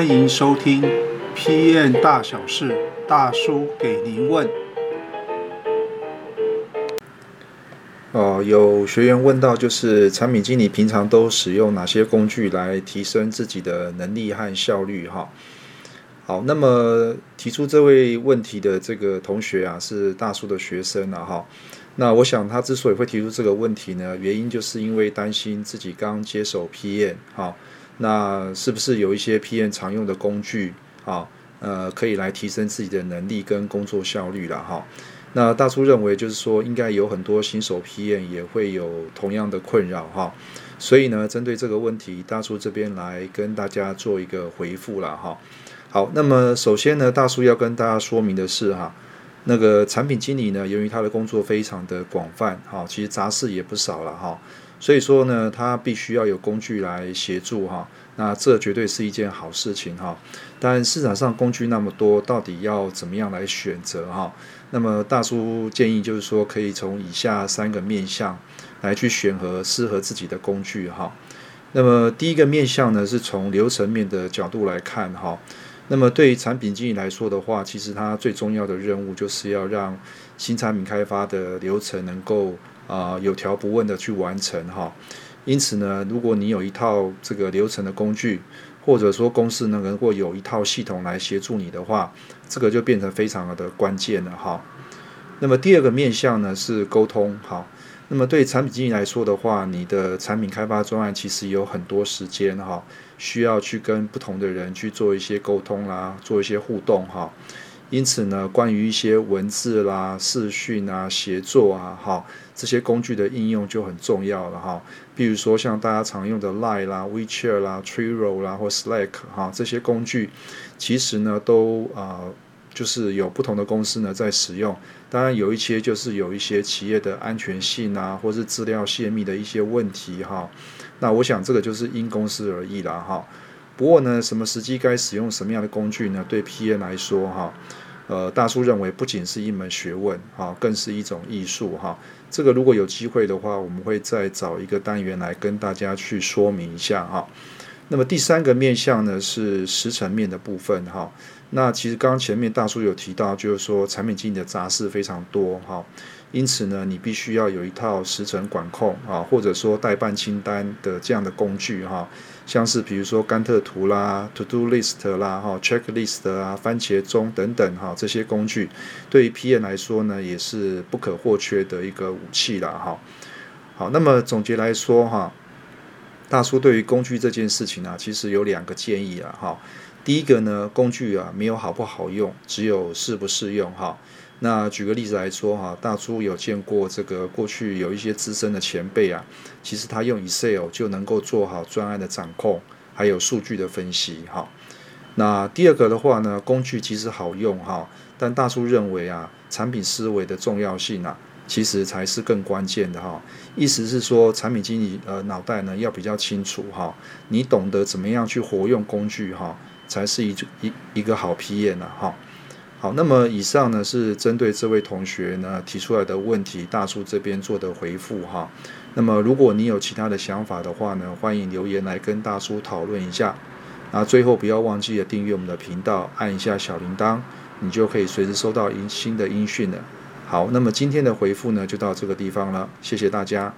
欢迎收听《PM 大小事》，大叔给您问。哦，有学员问到，就是产品经理平常都使用哪些工具来提升自己的能力和效率？哈，好，那么提出这位问题的这个同学啊，是大叔的学生啊，哈。那我想他之所以会提出这个问题呢，原因就是因为担心自己刚接手 PM，哈，那是不是有一些 PM 常用的工具啊，呃，可以来提升自己的能力跟工作效率了，哈。那大叔认为，就是说，应该有很多新手 PM 也会有同样的困扰，哈。所以呢，针对这个问题，大叔这边来跟大家做一个回复了，哈。好，那么首先呢，大叔要跟大家说明的是，哈。那个产品经理呢，由于他的工作非常的广泛，哈，其实杂事也不少了，哈，所以说呢，他必须要有工具来协助，哈，那这绝对是一件好事情，哈。但市场上工具那么多，到底要怎么样来选择，哈？那么大叔建议就是说，可以从以下三个面向来去选择适合自己的工具，哈。那么第一个面向呢，是从流程面的角度来看，哈。那么对于产品经理来说的话，其实它最重要的任务就是要让新产品开发的流程能够啊、有条不紊的去完成哈。因此呢，如果你有一套这个流程的工具，或者说公司能够有一套系统来协助你的话，这个就变成非常的关键了哈。那么第二个面向呢是沟通哈。那么对产品经理来说的话，你的产品开发专案其实有很多时间哈，需要去跟不同的人去做一些沟通啦，做一些互动哈。因此呢，关于一些文字啦、视讯啊、协作啊哈，这些工具的应用就很重要了哈。比如说像大家常用的 Line 啦、WeChat 啦、Trello 啦或 Slack 哈，这些工具其实呢都啊。就是有不同的公司呢在使用，当然有一些就是有一些企业的安全性啊，或是资料泄密的一些问题哈。那我想这个就是因公司而异了哈。不过呢，什么时机该使用什么样的工具呢？对 PM 来说哈，呃，大叔认为不仅是一门学问哈，更是一种艺术哈。这个如果有机会的话，我们会再找一个单元来跟大家去说明一下哈。那么第三个面向呢是时程面的部分哈。那其实刚刚前面大叔有提到，就是说产品经理的杂事非常多哈，因此呢，你必须要有一套时程管控啊，或者说待办清单的这样的工具哈，像是比如说甘特图啦、To Do List 啦、哈 Checklist 啊、番茄钟等等哈，这些工具对于 PM 来说呢，也是不可或缺的一个武器啦哈。好，那么总结来说哈，大叔对于工具这件事情啊，其实有两个建议啊哈。第一个呢，工具啊没有好不好用，只有适不适用哈。那举个例子来说哈，大叔有见过这个过去有一些资深的前辈啊，其实他用 Excel 就能够做好专案的掌控，还有数据的分析哈。那第二个的话呢，工具其实好用哈，但大叔认为啊，产品思维的重要性啊，其实才是更关键的哈。意思是说，产品经理呃脑袋呢要比较清楚哈，你懂得怎么样去活用工具哈。才是一一一个好 PM 呢，哈，好，那么以上呢是针对这位同学呢提出来的问题，大叔这边做的回复哈。那么如果你有其他的想法的话呢，欢迎留言来跟大叔讨论一下。那最后不要忘记了订阅我们的频道，按一下小铃铛，你就可以随时收到音新的音讯了。好，那么今天的回复呢就到这个地方了，谢谢大家。